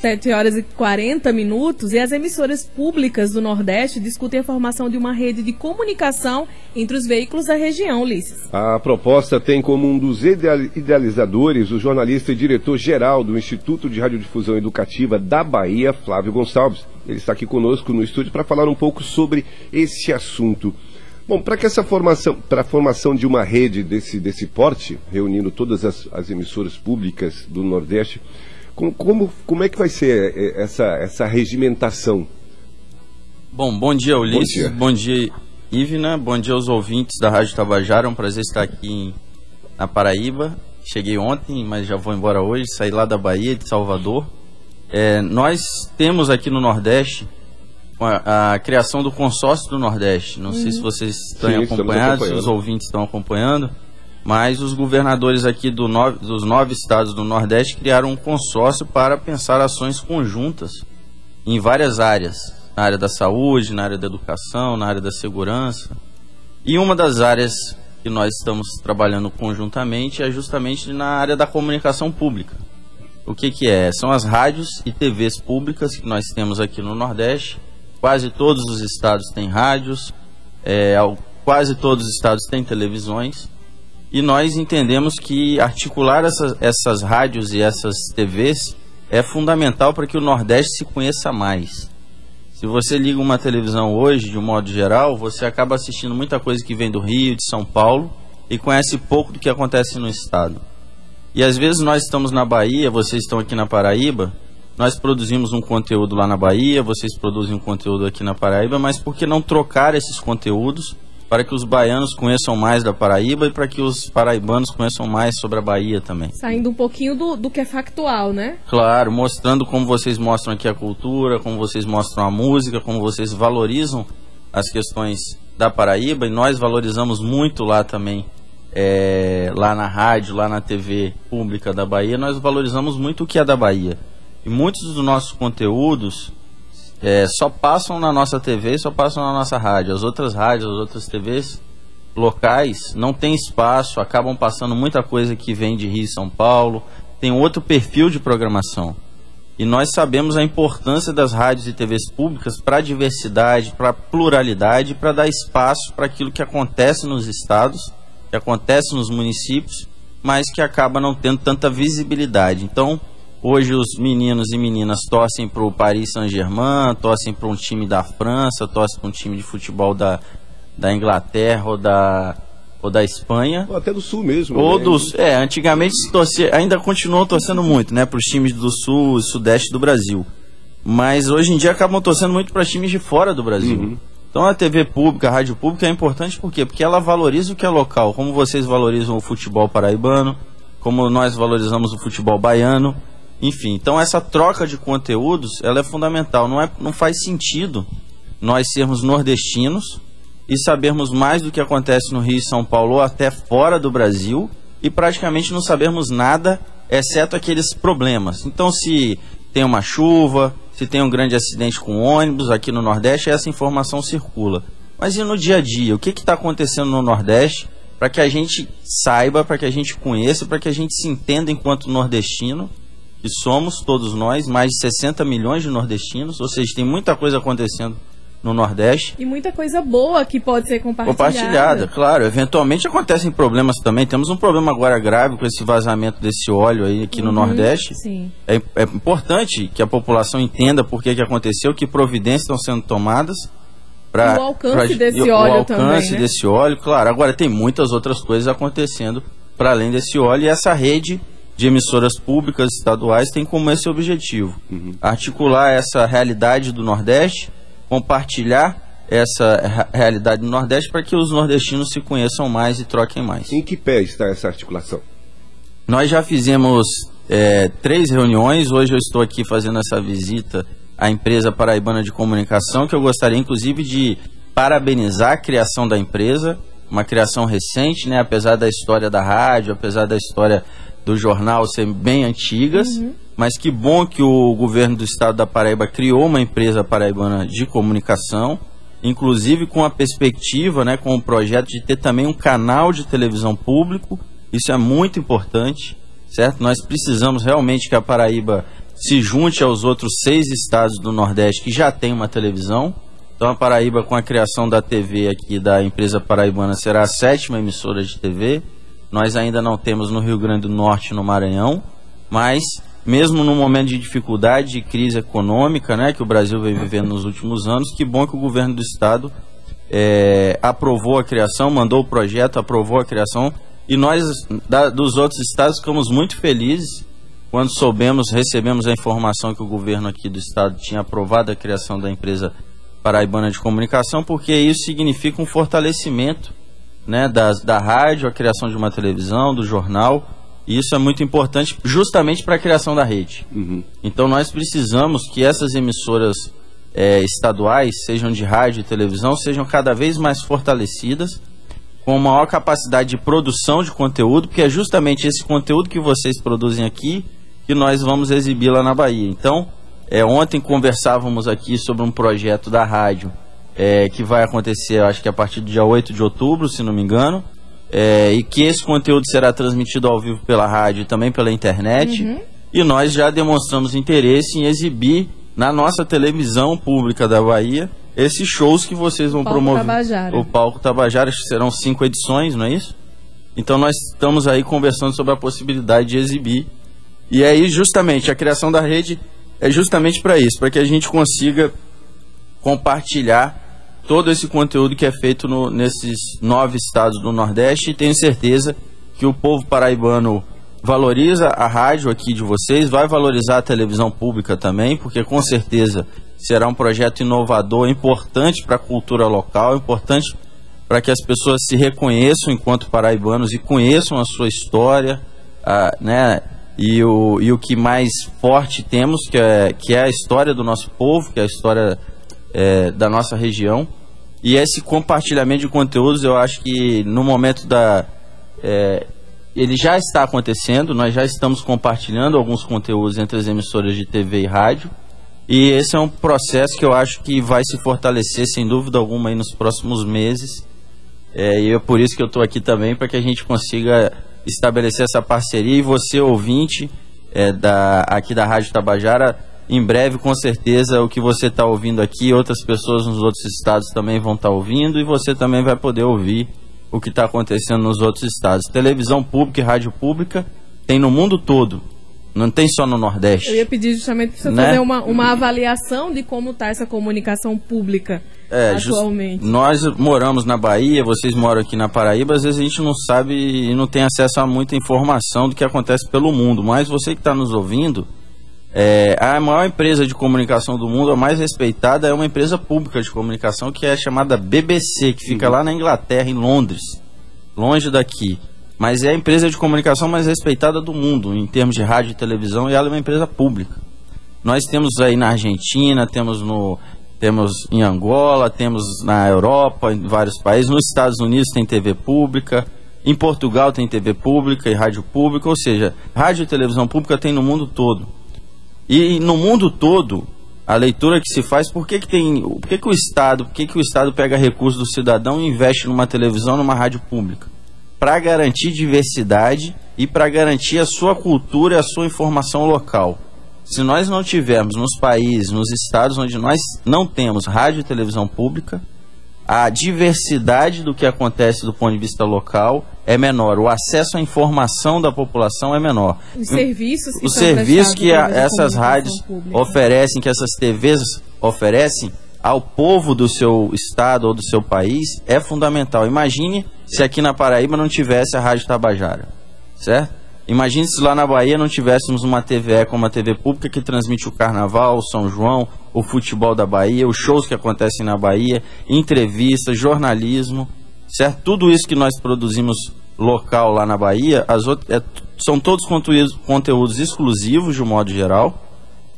7 horas e 40 minutos e as emissoras públicas do Nordeste discutem a formação de uma rede de comunicação entre os veículos da região, Ulisses. A proposta tem como um dos idealizadores o jornalista e diretor-geral do Instituto de Radiodifusão Educativa da Bahia, Flávio Gonçalves. Ele está aqui conosco no estúdio para falar um pouco sobre esse assunto. Bom, para que essa formação, para a formação de uma rede desse, desse porte, reunindo todas as, as emissoras públicas do Nordeste, como, como, como é que vai ser eh, essa, essa regimentação? Bom, bom dia, Ulisses. Bom dia, bom Ivna. Bom dia aos ouvintes da Rádio Tabajara. É um prazer estar aqui na Paraíba. Cheguei ontem, mas já vou embora hoje. Saí lá da Bahia, de Salvador. É, nós temos aqui no Nordeste a, a, criação do consórcio do Nordeste. Não uhum. sei se vocês estão Sim, acompanhando, se os ouvintes estão acompanhando. Mas os governadores aqui do nove, dos nove estados do Nordeste criaram um consórcio para pensar ações conjuntas em várias áreas, na área da saúde, na área da educação, na área da segurança. E uma das áreas que nós estamos trabalhando conjuntamente é justamente na área da comunicação pública. O que, que é? São as rádios e TVs públicas que nós temos aqui no Nordeste. Quase todos os estados têm rádios, é, quase todos os estados têm televisões e nós entendemos que articular essas, essas rádios e essas TVs é fundamental para que o Nordeste se conheça mais. Se você liga uma televisão hoje, de um modo geral, você acaba assistindo muita coisa que vem do Rio, de São Paulo e conhece pouco do que acontece no estado. E às vezes nós estamos na Bahia, vocês estão aqui na Paraíba, nós produzimos um conteúdo lá na Bahia, vocês produzem um conteúdo aqui na Paraíba, mas por que não trocar esses conteúdos para que os baianos conheçam mais da Paraíba e para que os paraibanos conheçam mais sobre a Bahia também. Saindo um pouquinho do, do que é factual, né? Claro, mostrando como vocês mostram aqui a cultura, como vocês mostram a música, como vocês valorizam as questões da Paraíba e nós valorizamos muito lá também. É, lá na rádio, lá na TV pública da Bahia, nós valorizamos muito o que é da Bahia. E muitos dos nossos conteúdos é, só passam na nossa TV só passam na nossa rádio. As outras rádios, as outras TVs locais não tem espaço, acabam passando muita coisa que vem de Rio e São Paulo, tem outro perfil de programação. E nós sabemos a importância das rádios e TVs públicas para a diversidade, para a pluralidade, para dar espaço para aquilo que acontece nos estados, que acontece nos municípios, mas que acaba não tendo tanta visibilidade. Então, Hoje os meninos e meninas torcem para o Paris Saint-Germain, torcem para um time da França, torcem para um time de futebol da, da Inglaterra ou da, ou da Espanha. Ou até do Sul mesmo. Ou né? dos, é, antigamente se torcia, ainda continuou torcendo muito, né, para os times do Sul e Sudeste do Brasil. Mas hoje em dia acabam torcendo muito para times de fora do Brasil. Uhum. Então a TV pública, a rádio pública é importante por quê? Porque ela valoriza o que é local, como vocês valorizam o futebol paraibano, como nós valorizamos o futebol baiano. Enfim, então essa troca de conteúdos ela é fundamental. Não, é, não faz sentido nós sermos nordestinos e sabermos mais do que acontece no Rio e São Paulo ou até fora do Brasil e praticamente não sabermos nada, exceto aqueles problemas. Então, se tem uma chuva, se tem um grande acidente com ônibus aqui no Nordeste, essa informação circula. Mas e no dia a dia? O que está acontecendo no Nordeste para que a gente saiba, para que a gente conheça, para que a gente se entenda enquanto nordestino que somos todos nós, mais de 60 milhões de nordestinos, ou seja, tem muita coisa acontecendo no Nordeste. E muita coisa boa que pode ser compartilhada. Compartilhada, claro. Eventualmente acontecem problemas também. Temos um problema agora grave com esse vazamento desse óleo aí aqui uhum, no Nordeste. Sim. É, é, importante que a população entenda por que, que aconteceu, que providências estão sendo tomadas. Pra, o alcance pra, desse óleo O alcance também, né? desse óleo, claro. Agora tem muitas outras coisas acontecendo para além desse óleo e essa rede de emissoras públicas estaduais tem como esse objetivo: uhum. articular essa realidade do Nordeste, compartilhar essa realidade do Nordeste para que os nordestinos se conheçam mais e troquem mais. Em que pé está essa articulação? Nós já fizemos é, três reuniões. Hoje eu estou aqui fazendo essa visita à empresa paraibana de comunicação, que eu gostaria inclusive de parabenizar a criação da empresa, uma criação recente, né? apesar da história da rádio, apesar da história do jornal ser bem antigas, uhum. mas que bom que o governo do estado da Paraíba criou uma empresa paraibana de comunicação, inclusive com a perspectiva, né, com o projeto de ter também um canal de televisão público. Isso é muito importante, certo? Nós precisamos realmente que a Paraíba se junte aos outros seis estados do Nordeste que já tem uma televisão. Então a Paraíba, com a criação da TV aqui da empresa paraibana, será a sétima emissora de TV. Nós ainda não temos no Rio Grande do Norte, no Maranhão, mas mesmo no momento de dificuldade, de crise econômica, né, que o Brasil vem vivendo nos últimos anos, que bom que o governo do estado é, aprovou a criação, mandou o projeto, aprovou a criação, e nós da, dos outros estados ficamos muito felizes quando soubemos, recebemos a informação que o governo aqui do estado tinha aprovado a criação da empresa paraibana de comunicação, porque isso significa um fortalecimento né, da, da rádio, a criação de uma televisão, do jornal, e isso é muito importante justamente para a criação da rede. Uhum. Então nós precisamos que essas emissoras é, estaduais, sejam de rádio e televisão, sejam cada vez mais fortalecidas, com maior capacidade de produção de conteúdo, porque é justamente esse conteúdo que vocês produzem aqui que nós vamos exibir lá na Bahia. Então, é, ontem conversávamos aqui sobre um projeto da rádio é, que vai acontecer, acho que a partir do dia 8 de outubro, se não me engano, é, e que esse conteúdo será transmitido ao vivo pela rádio e também pela internet. Uhum. E nós já demonstramos interesse em exibir na nossa televisão pública da Bahia esses shows que vocês vão promover. Tabajara. O Palco Tabajara serão cinco edições, não é isso? Então nós estamos aí conversando sobre a possibilidade de exibir. E aí justamente a criação da rede é justamente para isso, para que a gente consiga compartilhar todo esse conteúdo que é feito no, nesses nove estados do Nordeste e tenho certeza que o povo paraibano valoriza a rádio aqui de vocês, vai valorizar a televisão pública também, porque com certeza será um projeto inovador, importante para a cultura local, importante para que as pessoas se reconheçam enquanto paraibanos e conheçam a sua história, a, né? E o, e o que mais forte temos, que é, que é a história do nosso povo, que é a história é, da nossa região. E esse compartilhamento de conteúdos, eu acho que no momento da. É, ele já está acontecendo, nós já estamos compartilhando alguns conteúdos entre as emissoras de TV e rádio. E esse é um processo que eu acho que vai se fortalecer, sem dúvida alguma, nos próximos meses. É, e é por isso que eu estou aqui também, para que a gente consiga estabelecer essa parceria. E você, ouvinte é, da, aqui da Rádio Tabajara, em breve, com certeza, o que você está ouvindo aqui, outras pessoas nos outros estados também vão estar tá ouvindo e você também vai poder ouvir o que está acontecendo nos outros estados. Televisão pública e rádio pública tem no mundo todo. Não tem só no Nordeste. Eu ia pedir justamente para você né? fazer uma, uma avaliação de como está essa comunicação pública é, atualmente. Nós moramos na Bahia, vocês moram aqui na Paraíba, às vezes a gente não sabe e não tem acesso a muita informação do que acontece pelo mundo. Mas você que está nos ouvindo, é, a maior empresa de comunicação do mundo, a mais respeitada, é uma empresa pública de comunicação que é chamada BBC, que fica uhum. lá na Inglaterra, em Londres, longe daqui. Mas é a empresa de comunicação mais respeitada do mundo, em termos de rádio e televisão, e ela é uma empresa pública. Nós temos aí na Argentina, temos no temos em Angola, temos na Europa, em vários países, nos Estados Unidos tem TV pública, em Portugal tem TV pública e rádio pública, ou seja, rádio e televisão pública tem no mundo todo. E no mundo todo, a leitura que se faz, por que, que tem. Por que, que o Estado, por que, que o Estado pega recursos do cidadão e investe numa televisão, numa rádio pública? Para garantir diversidade e para garantir a sua cultura e a sua informação local. Se nós não tivermos nos países, nos estados onde nós não temos rádio e televisão pública, a diversidade do que acontece do ponto de vista local é menor, o acesso à informação da população é menor. Os serviços que, Os serviços que a, essas rádios pública. oferecem, que essas TVs oferecem ao povo do seu estado ou do seu país é fundamental. Imagine se aqui na Paraíba não tivesse a Rádio Tabajara, certo? Imagine se lá na Bahia não tivéssemos uma TVE como a TV pública que transmite o Carnaval, o São João, o futebol da Bahia, os shows que acontecem na Bahia, entrevistas, jornalismo, certo? Tudo isso que nós produzimos local lá na Bahia, é, são todos conteúdos, conteúdos, exclusivos de um modo geral,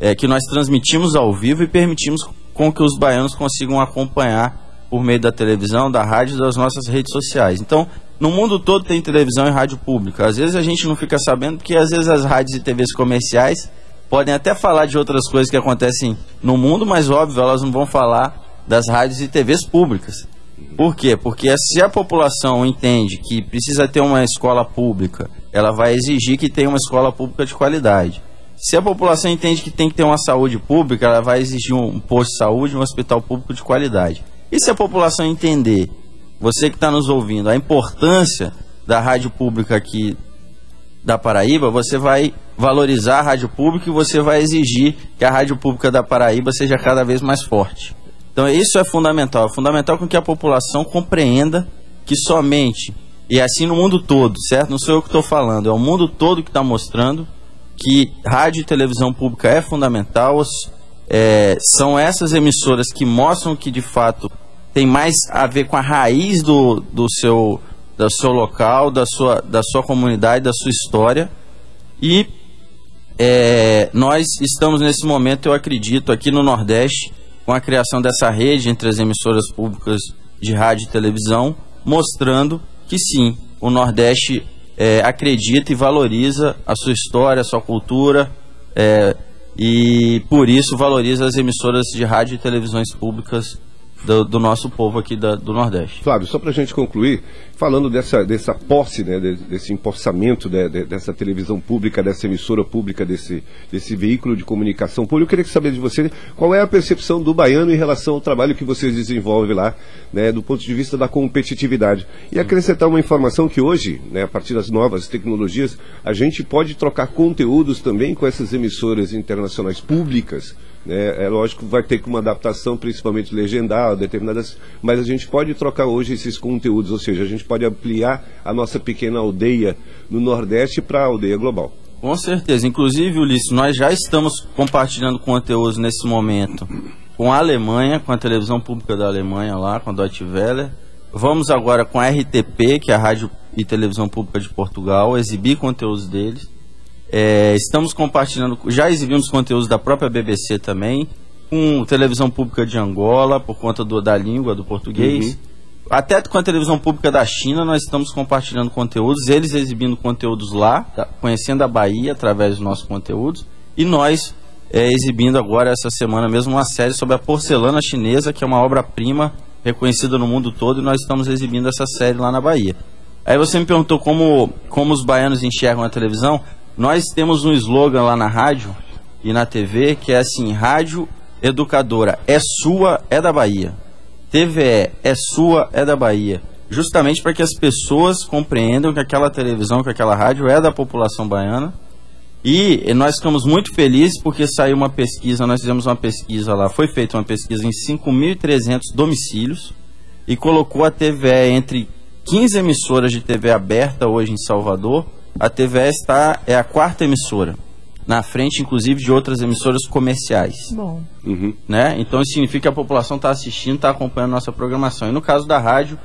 é, que nós transmitimos ao vivo e permitimos com que os baianos consigam acompanhar por meio da televisão, da rádio e das nossas redes sociais. Então, no mundo todo tem televisão e rádio pública. Às vezes a gente não fica sabendo porque às vezes as rádios e TVs comerciais podem até falar de outras coisas que acontecem no mundo, mas óbvio, elas não vão falar das rádios e TVs públicas. Por quê? Porque se a população entende que precisa ter uma escola pública, ela vai exigir que tenha uma escola pública de qualidade. Se a população entende que tem que ter uma saúde pública, ela vai exigir um posto de saúde, um hospital público de qualidade. E se a população entender, você que está nos ouvindo, a importância da rádio pública aqui da Paraíba, você vai valorizar a rádio pública e você vai exigir que a rádio pública da Paraíba seja cada vez mais forte. Então isso é fundamental, é fundamental com que a população compreenda que somente, e assim no mundo todo, certo? Não sou eu que estou falando, é o mundo todo que está mostrando que rádio e televisão pública é fundamental, é, são essas emissoras que mostram que de fato tem mais a ver com a raiz do, do, seu, do seu local, da sua, da sua comunidade, da sua história. E é, nós estamos nesse momento, eu acredito, aqui no Nordeste, com a criação dessa rede entre as emissoras públicas de rádio e televisão, mostrando que sim, o Nordeste é, acredita e valoriza a sua história, a sua cultura, é, e por isso valoriza as emissoras de rádio e televisões públicas do, do nosso povo aqui da, do Nordeste. Flávio, só para a gente concluir, falando dessa, dessa posse, né, desse empossamento de, de, dessa televisão pública, dessa emissora pública, desse, desse veículo de comunicação pública, eu queria saber de você qual é a percepção do baiano em relação ao trabalho que vocês desenvolvem lá, né, do ponto de vista da competitividade. E acrescentar uma informação que hoje, né, a partir das novas tecnologias, a gente pode trocar conteúdos também com essas emissoras internacionais públicas é, é lógico que vai ter que uma adaptação, principalmente legendar, determinadas. Mas a gente pode trocar hoje esses conteúdos, ou seja, a gente pode ampliar a nossa pequena aldeia no Nordeste para a aldeia global. Com certeza. Inclusive, Ulisses, nós já estamos compartilhando conteúdos nesse momento com a Alemanha, com a televisão pública da Alemanha lá, com a Deutsche Welle. Vamos agora com a RTP, que é a Rádio e Televisão Pública de Portugal, exibir conteúdos deles. É, estamos compartilhando, já exibimos conteúdos da própria BBC também, com televisão pública de Angola, por conta do, da língua, do português. Uhum. Até com a televisão pública da China, nós estamos compartilhando conteúdos, eles exibindo conteúdos lá, tá, conhecendo a Bahia através dos nossos conteúdos, e nós é, exibindo agora, essa semana mesmo, uma série sobre a porcelana chinesa, que é uma obra-prima reconhecida no mundo todo, e nós estamos exibindo essa série lá na Bahia. Aí você me perguntou como, como os baianos enxergam a televisão. Nós temos um slogan lá na rádio e na TV que é assim: Rádio Educadora é sua, é da Bahia. TVE é sua, é da Bahia. Justamente para que as pessoas compreendam que aquela televisão, que aquela rádio é da população baiana. E nós ficamos muito felizes porque saiu uma pesquisa, nós fizemos uma pesquisa lá, foi feita uma pesquisa em 5.300 domicílios e colocou a TVE entre 15 emissoras de TV aberta hoje em Salvador a TVE está, é a quarta emissora. Na frente, inclusive, de outras emissoras comerciais. Bom. Uhum. Né? Então isso significa que a população está assistindo, está acompanhando nossa programação. E no caso da rádio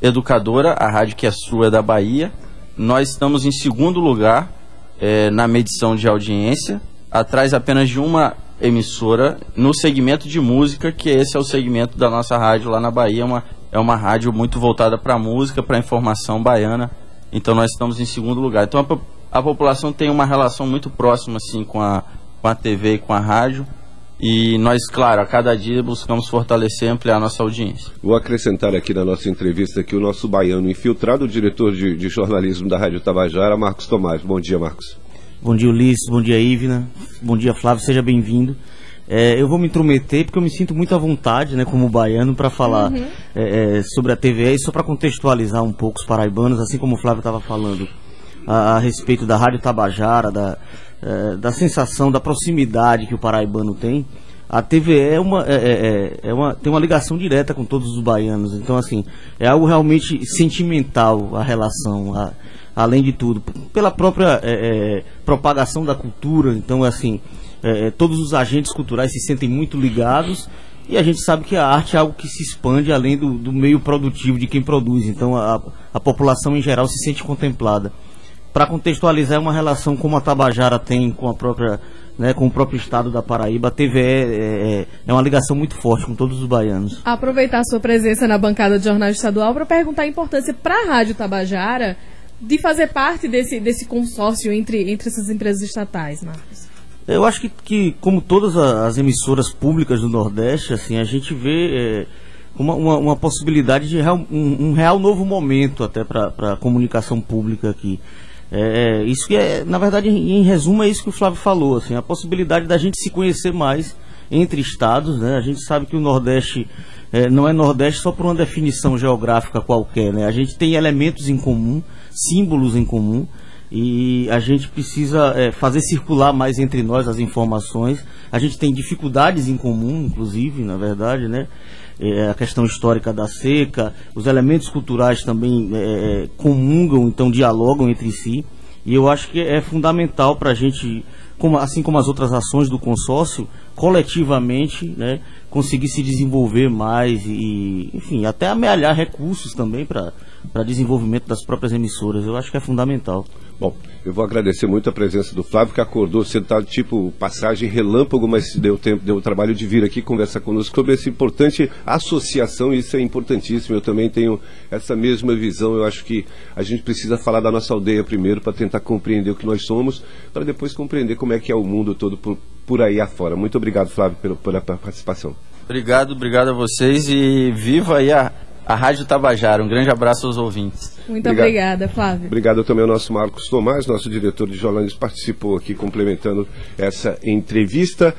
educadora, a rádio que é sua é da Bahia, nós estamos em segundo lugar é, na medição de audiência, atrás apenas de uma emissora no segmento de música, que esse é o segmento da nossa rádio lá na Bahia. É uma, é uma rádio muito voltada para música, para informação baiana então nós estamos em segundo lugar. Então a, a, população tem uma relação muito próxima assim com a, com a TV e com a rádio. E nós, claro, a cada dia buscamos fortalecer e ampliar a nossa audiência. Vou acrescentar aqui na nossa entrevista que o nosso baiano infiltrado, o diretor de, de jornalismo da Rádio Tabajara, Marcos Tomás. Bom dia, Marcos. Bom dia, Ulisses. Bom dia, Ivna. Bom dia, Flávio. Seja bem-vindo. É, eu vou me intrometer porque eu me sinto muito à vontade, né, como baiano, para falar uhum. é, é, sobre a TVE e só para contextualizar um pouco os paraibanos, assim como o Flávio estava falando a, a, respeito da Rádio Tabajara, da, é, da sensação, da proximidade que o paraibano tem. A TVE é uma, é, é, é, uma, tem uma ligação direta com todos os baianos, então assim, é algo realmente sentimental a relação, a, além de tudo, pela própria propagação da cultura, então assim, é, é, todos os agentes culturais se sentem muito ligados e a gente sabe que a arte é algo que se expande além do, do meio produtivo de quem produz. Então a, a população em geral se sente contemplada. Para contextualizar, é uma relação como a Tabajara tem com a própria, né, com o próprio estado da Paraíba. A TVE é, é, é uma ligação muito forte com todos os baianos. Aproveitar sua presença na bancada de jornal estadual para perguntar a importância para a Rádio Tabajara de fazer parte desse, desse consórcio entre, entre essas empresas estatais, Marcos. Eu acho que, que como todas as emissoras públicas do Nordeste, assim, a gente vê é, uma, uma, uma, possibilidade de real, um, um, real novo momento até para a comunicação pública aqui. É, é, isso que é, na verdade, em, em, resumo, é isso que o Flávio falou, assim, a possibilidade da gente se conhecer mais entre estados, né? A gente sabe que o Nordeste é, não é Nordeste só por uma definição geográfica qualquer, né? A gente tem elementos em comum, símbolos em comum, e a gente precisa é, fazer circular mais entre nós as informações. A gente tem dificuldades em comum, inclusive, na verdade, né? É, a questão histórica da seca, os elementos culturais também é, é comungam, então dialogam entre si. E eu acho que é fundamental para a gente, como, assim como as outras ações do consórcio, coletivamente, né, conseguir se desenvolver mais e, enfim, até amealhar recursos também para desenvolvimento das próprias emissoras. Eu acho que é fundamental. Bom, eu vou agradecer muito a presença do Flávio, que acordou sentado, tá, tipo passagem relâmpago, mas deu tempo, deu o trabalho de vir aqui conversar conosco sobre essa importante associação, isso é importantíssimo. Eu também tenho essa mesma visão. Eu acho que a gente precisa falar da nossa aldeia primeiro para tentar compreender o que nós somos, para depois compreender como é que é o mundo todo por, por aí afora. Muito obrigado, Flávio, pela, pela participação. Obrigado, obrigado a vocês e viva aí a a Rádio Tabajara. Um grande abraço aos ouvintes. Muito Obrigado. obrigada, Flávio. Obrigado também ao nosso Marcos Tomás, nosso diretor de jornalismo, participou aqui complementando essa entrevista.